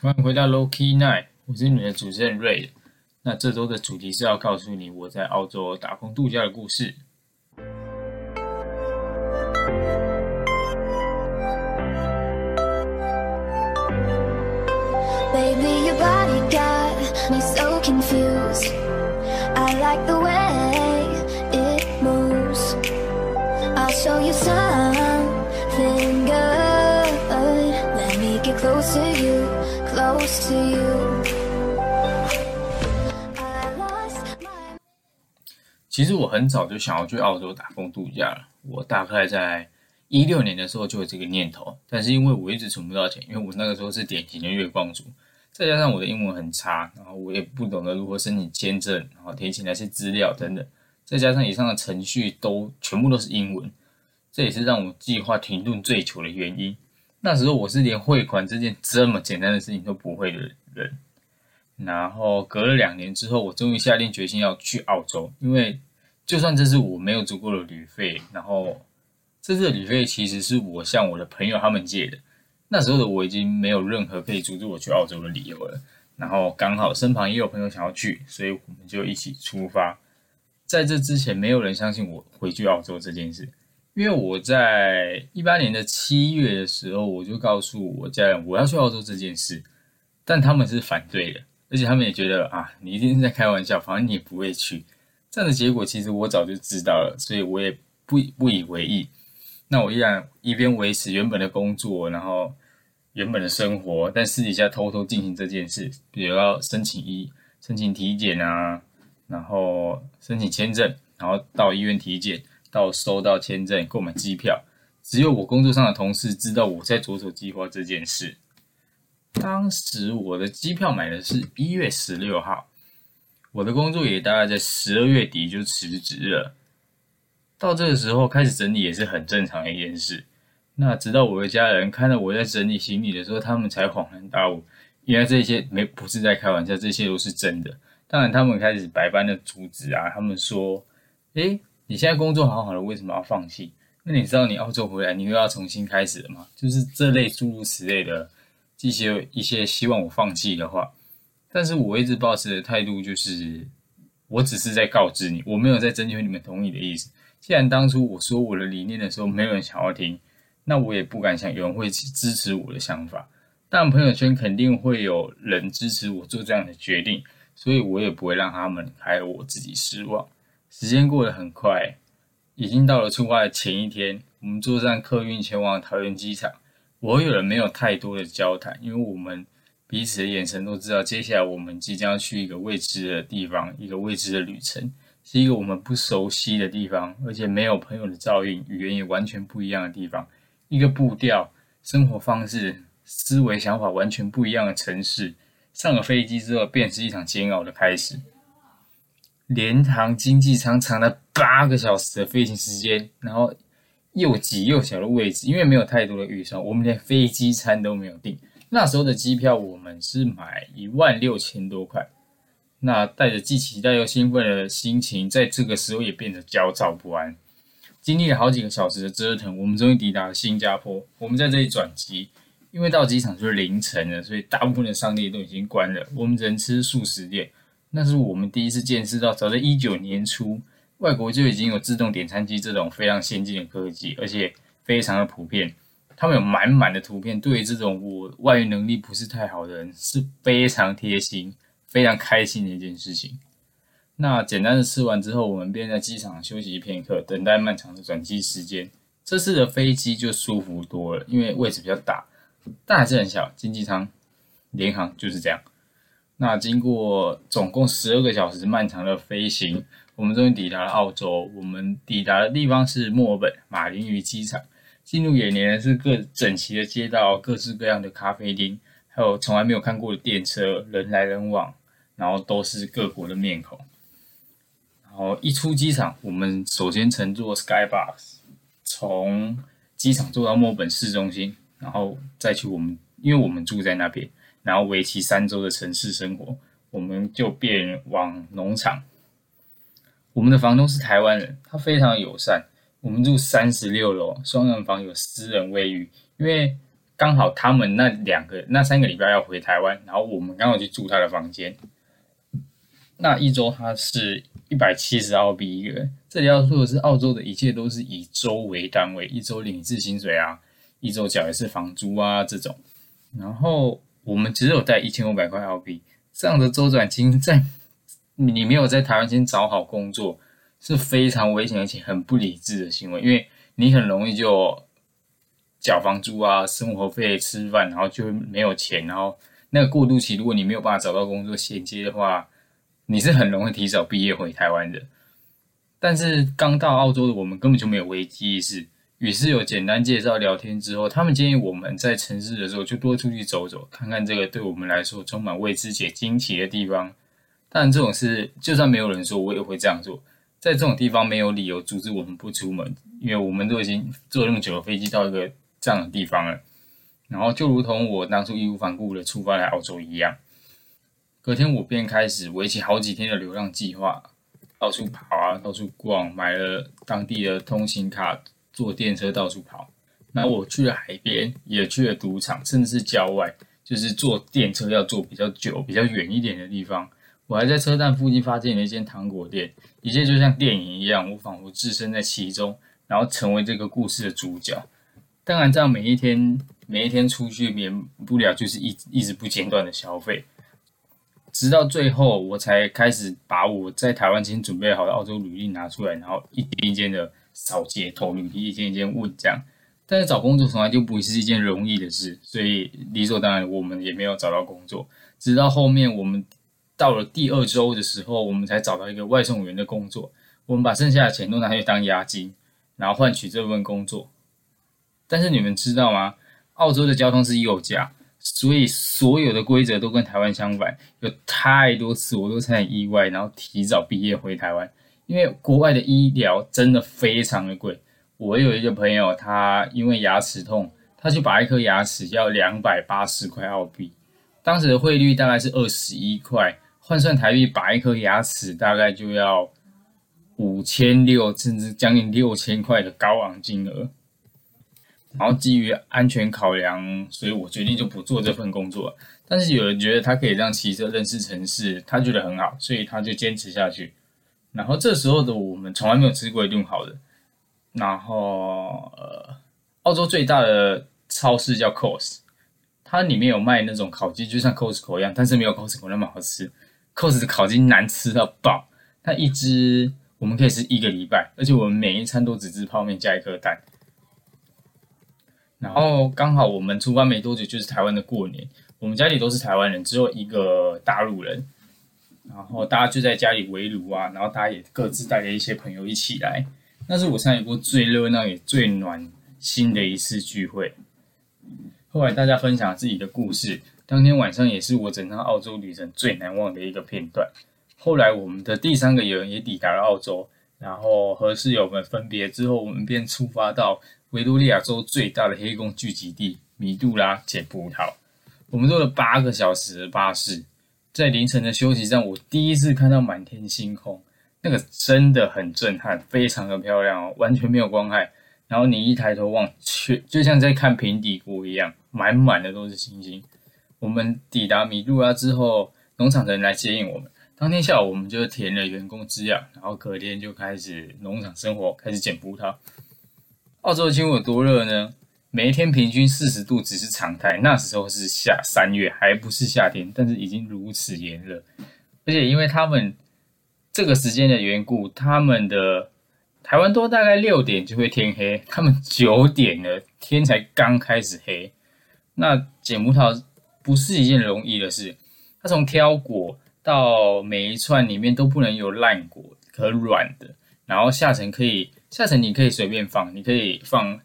欢迎回到 Low Key Night，我是你们的主持人 Ray。那这周的主题是要告诉你我在澳洲打工度假的故事。Close to you, close to you. 其实我很早就想要去澳洲打工度假了。我大概在一六年的时候就有这个念头，但是因为我一直存不到钱，因为我那个时候是典型的月光族，再加上我的英文很差，然后我也不懂得如何申请签证，然后填写那些资料等等，再加上以上的程序都全部都是英文，这也是让我计划停顿最久的原因。那时候我是连汇款这件这么简单的事情都不会的人，然后隔了两年之后，我终于下定决心要去澳洲，因为就算这是我没有足够的旅费，然后。这次的旅费其实是我向我的朋友他们借的，那时候的我已经没有任何可以阻止我去澳洲的理由了。然后刚好身旁也有朋友想要去，所以我们就一起出发。在这之前，没有人相信我回去澳洲这件事，因为我在一八年的七月的时候，我就告诉我家人我要去澳洲这件事，但他们是反对的，而且他们也觉得啊，你一定是在开玩笑，反正你也不会去。这样的结果其实我早就知道了，所以我也不不以为意。那我依然一边维持原本的工作，然后原本的生活，但私底下偷偷进行这件事，比如要申请医、申请体检啊，然后申请签证，然后到医院体检，到收到签证、购买机票，只有我工作上的同事知道我在着手计划这件事。当时我的机票买的是一月十六号，我的工作也大概在十二月底就辞职了。到这个时候开始整理也是很正常的一件事。那直到我的家人看到我在整理行李的时候，他们才恍然大悟，原来这些没不是在开玩笑，这些都是真的。当然，他们开始百般的阻止啊，他们说：“诶，你现在工作好好的，为什么要放弃？那你知道你澳洲回来，你又要重新开始了吗？”就是这类诸如此类的这些一些希望我放弃的话。但是我一直保持的态度就是，我只是在告知你，我没有在征求你们同意的意思。既然当初我说我的理念的时候，没有人想要听，那我也不敢想有人会支持我的想法。但朋友圈肯定会有人支持我做这样的决定，所以我也不会让他们还有我自己失望。时间过得很快，已经到了出发的前一天，我们坐上客运前往桃园机场。我和有人没有太多的交谈，因为我们彼此的眼神都知道，接下来我们即将去一个未知的地方，一个未知的旅程。是一个我们不熟悉的地方，而且没有朋友的照应，语言也完全不一样的地方。一个步调、生活方式、思维想法完全不一样的城市。上了飞机之后，便是一场煎熬的开始。联航经济舱长达八个小时的飞行时间，然后又挤又小的位置，因为没有太多的预算，我们连飞机餐都没有订。那时候的机票，我们是买一万六千多块。那带着既期待又兴奋的心情，在这个时候也变得焦躁不安。经历了好几个小时的折腾，我们终于抵达了新加坡。我们在这里转机，因为到机场就是凌晨了，所以大部分的商店都已经关了。我们只能吃素食店。那是我们第一次见识到，早在一九年初，外国就已经有自动点餐机这种非常先进的科技，而且非常的普遍。他们有满满的图片，对于这种我外语能力不是太好的人是非常贴心。非常开心的一件事情。那简单的吃完之后，我们便在机场休息片刻，等待漫长的转机时间。这次的飞机就舒服多了，因为位置比较大，但还是很小。经济舱，联航就是这样。那经过总共十二个小时漫长的飞行，我们终于抵达了澳洲。我们抵达的地方是墨尔本马林鱼机场。进入眼帘的是各整齐的街道，各式各样的咖啡厅。还有从来没有看过的电车，人来人往，然后都是各国的面孔。然后一出机场，我们首先乘坐 Skybus，从机场坐到墨尔本市中心，然后再去我们，因为我们住在那边，然后为期三周的城市生活，我们就便往农场。我们的房东是台湾人，他非常友善。我们住三十六楼双人房，有私人卫浴，因为。刚好他们那两个、那三个礼拜要回台湾，然后我们刚好去住他的房间。那一周他是一百七十澳币一个人。这里要说的是，澳洲的一切都是以周为单位，一周领一次薪水啊，一周缴一次房租啊这种。然后我们只有带一千五百块澳币，这样的周转金，在你没有在台湾先找好工作，是非常危险而且很不理智的行为，因为你很容易就。缴房租啊，生活费、吃饭，然后就没有钱，然后那个过渡期，如果你没有办法找到工作衔接的话，你是很容易提早毕业回台湾的。但是刚到澳洲的我们根本就没有危机意识，与室友简单介绍聊天之后，他们建议我们在城市的时候就多出去走走，看看这个对我们来说充满未知且惊奇的地方。但这种事，就算没有人说，我也会这样做。在这种地方没有理由阻止我们不出门，因为我们都已经坐那么久的飞机到一个。这样的地方了，然后就如同我当初义无反顾的出发来澳洲一样，隔天我便开始为期好几天的流浪计划，到处跑啊，到处逛，买了当地的通行卡，坐电车到处跑。那我去了海边，也去了赌场，甚至是郊外，就是坐电车要坐比较久、比较远一点的地方。我还在车站附近发现了一间糖果店，一切就像电影一样，我仿佛置身在其中，然后成为这个故事的主角。当然，这样每一天每一天出去，免不了就是一一直不间断的消费，直到最后我才开始把我在台湾先准备好的澳洲履历拿出来，然后一件一件的扫街投履历，一件一件问这样。但是找工作从来就不是一件容易的事，所以理所当然我们也没有找到工作。直到后面我们到了第二周的时候，我们才找到一个外送员的工作。我们把剩下的钱都拿去当押金，然后换取这份工作。但是你们知道吗？澳洲的交通是右驾，所以所有的规则都跟台湾相反。有太多次我都差点意外，然后提早毕业回台湾，因为国外的医疗真的非常的贵。我有一个朋友，他因为牙齿痛，他去拔一颗牙齿要两百八十块澳币，当时的汇率大概是二十一块，换算台币拔一颗牙齿大概就要五千六，甚至将近六千块的高昂金额。然后基于安全考量，所以我决定就不做这份工作。但是有人觉得他可以让骑车认识城市，他觉得很好，所以他就坚持下去。然后这时候的我们从来没有吃过一顿好的。然后呃，澳洲最大的超市叫 Cost，它里面有卖那种烤鸡，就像 Costco 一样，但是没有 Costco 那么好吃。Cost 的烤鸡难吃到爆，它一只我们可以吃一个礼拜，而且我们每一餐都只吃泡面加一颗蛋。然后刚好我们出发没多久就是台湾的过年，我们家里都是台湾人，只有一个大陆人。然后大家就在家里围炉啊，然后大家也各自带着一些朋友一起来。那是我参与过最热闹也最暖心的一次聚会。后来大家分享自己的故事，当天晚上也是我整趟澳洲旅程最难忘的一个片段。后来我们的第三个友人也抵达了澳洲，然后和室友们分别之后，我们便出发到。维多利亚州最大的黑工聚集地米杜拉捡葡萄，我们坐了八个小时的巴士，在凌晨的休息站，我第一次看到满天星空，那个真的很震撼，非常的漂亮哦，完全没有光害。然后你一抬头望去，就像在看平底锅一样，满满的都是星星。我们抵达米杜拉之后，农场的人来接应我们。当天下午，我们就填了员工资料，然后隔天就开始农场生活，开始捡葡萄。澳洲的气温有多热呢？每一天平均四十度只是常态。那时候是夏三月，还不是夏天，但是已经如此炎热。而且因为他们这个时间的缘故，他们的台湾都大概六点就会天黑，他们 九点了天才刚开始黑。那捡葡萄不是一件容易的事，他从挑果到每一串里面都不能有烂果和软的，然后下层可以。下层你可以随便放，你可以放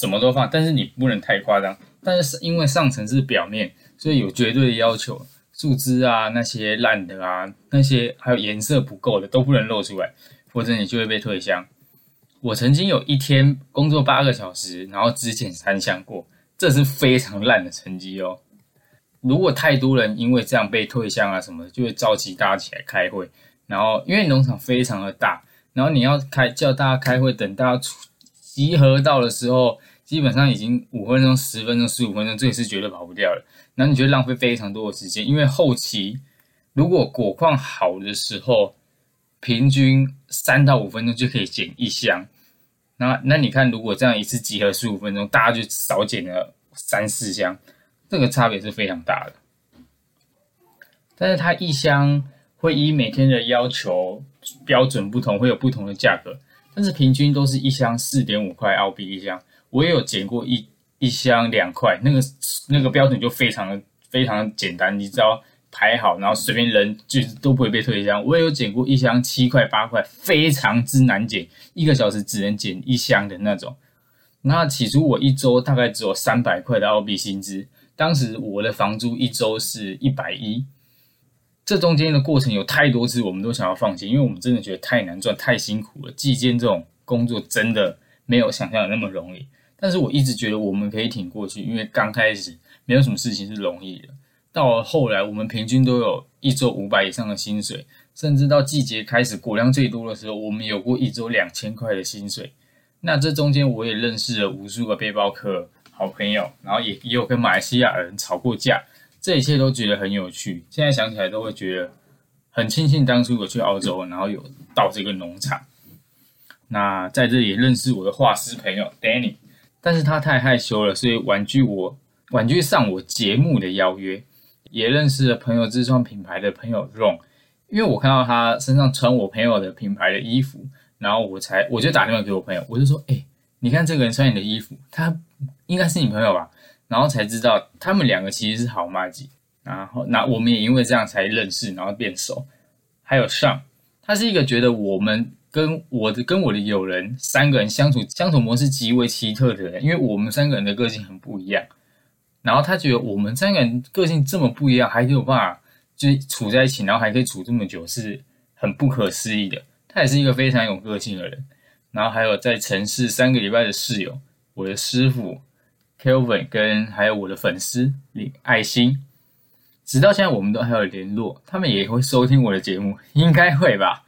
什么都放，但是你不能太夸张。但是因为上层是表面，所以有绝对的要求，树枝啊那些烂的啊，那些还有颜色不够的都不能露出来，否则你就会被退箱。我曾经有一天工作八个小时，然后只捡三箱过，这是非常烂的成绩哦。如果太多人因为这样被退箱啊什么，就会召集大家起来开会，然后因为农场非常的大。然后你要开叫大家开会，等大家集合到的时候，基本上已经五分钟、十分钟、十五分钟，这也是绝对跑不掉了。那你觉得浪费非常多的时间，因为后期如果果况好的时候，平均三到五分钟就可以捡一箱。那那你看，如果这样一次集合十五分钟，大家就少捡了三四箱，这个差别是非常大的。但是它一箱会依每天的要求标准不同，会有不同的价格，但是平均都是一箱四点五块澳币一箱。我也有捡过一一箱两块，那个那个标准就非常的非常的简单，你只要排好，然后随便扔，就都不会被退箱。我也有捡过一箱七块八块，非常之难捡，一个小时只能捡一箱的那种。那起初我一周大概只有三百块的澳币薪资，当时我的房租一周是一百一。这中间的过程有太多次，我们都想要放弃，因为我们真的觉得太难赚、太辛苦了。计件这种工作真的没有想象的那么容易。但是我一直觉得我们可以挺过去，因为刚开始没有什么事情是容易的。到了后来，我们平均都有一周五百以上的薪水，甚至到季节开始果量最多的时候，我们有过一周两千块的薪水。那这中间我也认识了无数个背包客好朋友，然后也也有跟马来西亚人吵过架，这一切都觉得很有趣。现在想起来都会觉得很庆幸当初我去澳洲，然后有到这个农场。那在这里认识我的画师朋友 Danny。但是他太害羞了，所以婉拒我，婉拒上我节目的邀约。也认识了朋友自创品牌的朋友 Ron，因为我看到他身上穿我朋友的品牌的衣服，然后我才我就打电话给我朋友，我就说：“哎，你看这个人穿你的衣服，他应该是你朋友吧？”然后才知道他们两个其实是好妈鸡。然后那我们也因为这样才认识，然后变熟。还有上，他是一个觉得我们。跟我的跟我的友人三个人相处相处模式极为奇特的人，因为我们三个人的个性很不一样，然后他觉得我们三个人个性这么不一样，还有办法就是处在一起，然后还可以处这么久，是很不可思议的。他也是一个非常有个性的人，然后还有在城市三个礼拜的室友，我的师傅 Kelvin 跟还有我的粉丝李爱心，直到现在我们都还有联络，他们也会收听我的节目，应该会吧。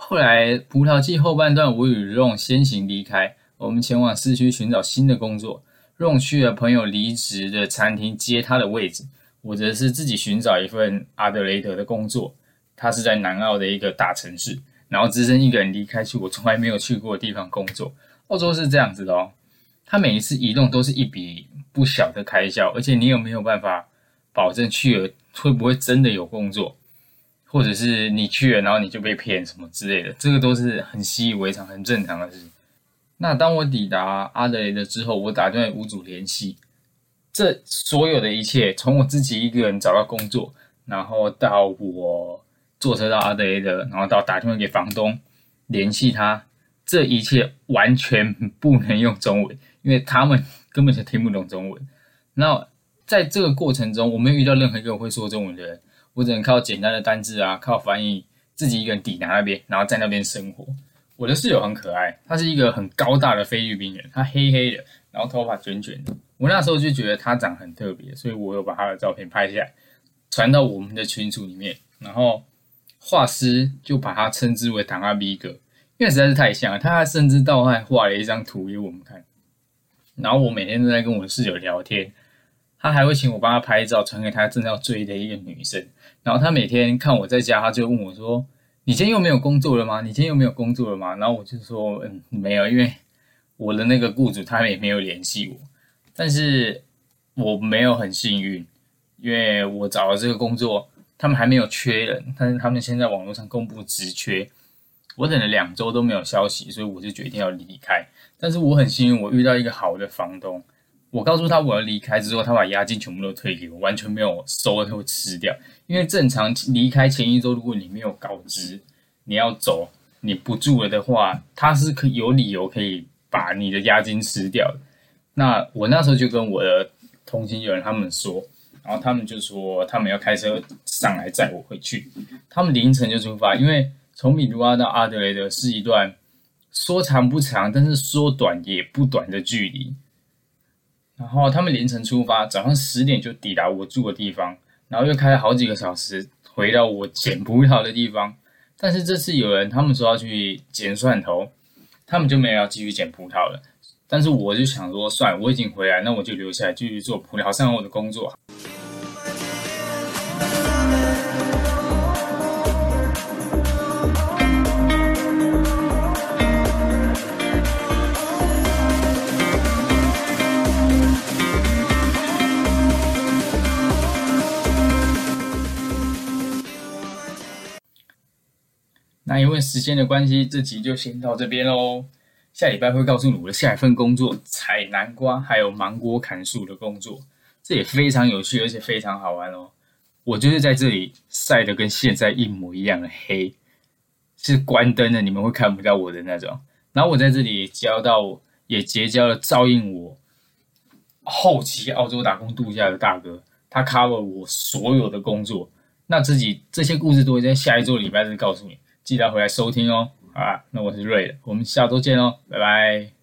后来葡萄季后半段，我与 Ron 先行离开，我们前往市区寻找新的工作。Ron 去了朋友离职的餐厅接他的位置，我则是自己寻找一份阿德雷德的工作。他是在南澳的一个大城市，然后只身一个人离开去我从来没有去过的地方工作。澳洲是这样子的哦，他每一次移动都是一笔不小的开销，而且你有没有办法保证去了会不会真的有工作？或者是你去了，然后你就被骗什么之类的，这个都是很习以为常、很正常的事情。那当我抵达阿德雷德之后，我打电话屋主联系，这所有的一切，从我自己一个人找到工作，然后到我坐车到阿德雷德，然后到打电话给房东联系他，这一切完全不能用中文，因为他们根本就听不懂中文。那在这个过程中，我没有遇到任何一个会说中文的人。我只能靠简单的单字啊，靠翻译，自己一个人抵达那边，然后在那边生活。我的室友很可爱，他是一个很高大的菲律宾人，他黑黑的，然后头发卷卷的。我那时候就觉得他长很特别，所以我有把他的照片拍下来，传到我们的群组里面。然后画师就把他称之为“唐阿 B 哥”，因为实在是太像了。他甚至到还画了一张图给我们看。然后我每天都在跟我的室友聊天。他还会请我帮他拍照，传给他正要追的一个女生。然后他每天看我在家，他就问我说：“你今天又没有工作了吗？你今天又没有工作了吗？”然后我就说：“嗯，没有，因为我的那个雇主他也没有联系我。但是我没有很幸运，因为我找了这个工作，他们还没有缺人，但是他们现在网络上公布职缺，我等了两周都没有消息，所以我就决定要离开。但是我很幸运，我遇到一个好的房东。”我告诉他我要离开之后，他把押金全部都退给我，完全没有收了会吃掉。因为正常离开前一周，如果你没有告知你要走，你不住了的话，他是可有理由可以把你的押金吃掉。那我那时候就跟我的同行友人他们说，然后他们就说他们要开车上来载我回去，他们凌晨就出发，因为从米卢阿到阿德雷德是一段说长不长，但是说短也不短的距离。然后他们凌晨出发，早上十点就抵达我住的地方，然后又开了好几个小时回到我捡葡萄的地方。但是这次有人他们说要去捡蒜头，他们就没有要继续捡葡萄了。但是我就想说，算，我已经回来，那我就留下来继续做葡萄上我的工作。因为时间的关系，这集就先到这边喽。下礼拜会告诉你我的下一份工作——采南瓜还有芒果砍树的工作，这也非常有趣，而且非常好玩哦。我就是在这里晒的跟现在一模一样的黑，是关灯的，你们会看不到我的那种。然后我在这里交到，也结交了照应我后期澳洲打工度假的大哥，他 cover 我所有的工作。那自己这些故事都会在下一周礼拜日告诉你。记得回来收听哦，好吧？那我是瑞，我们下周见哦，拜拜。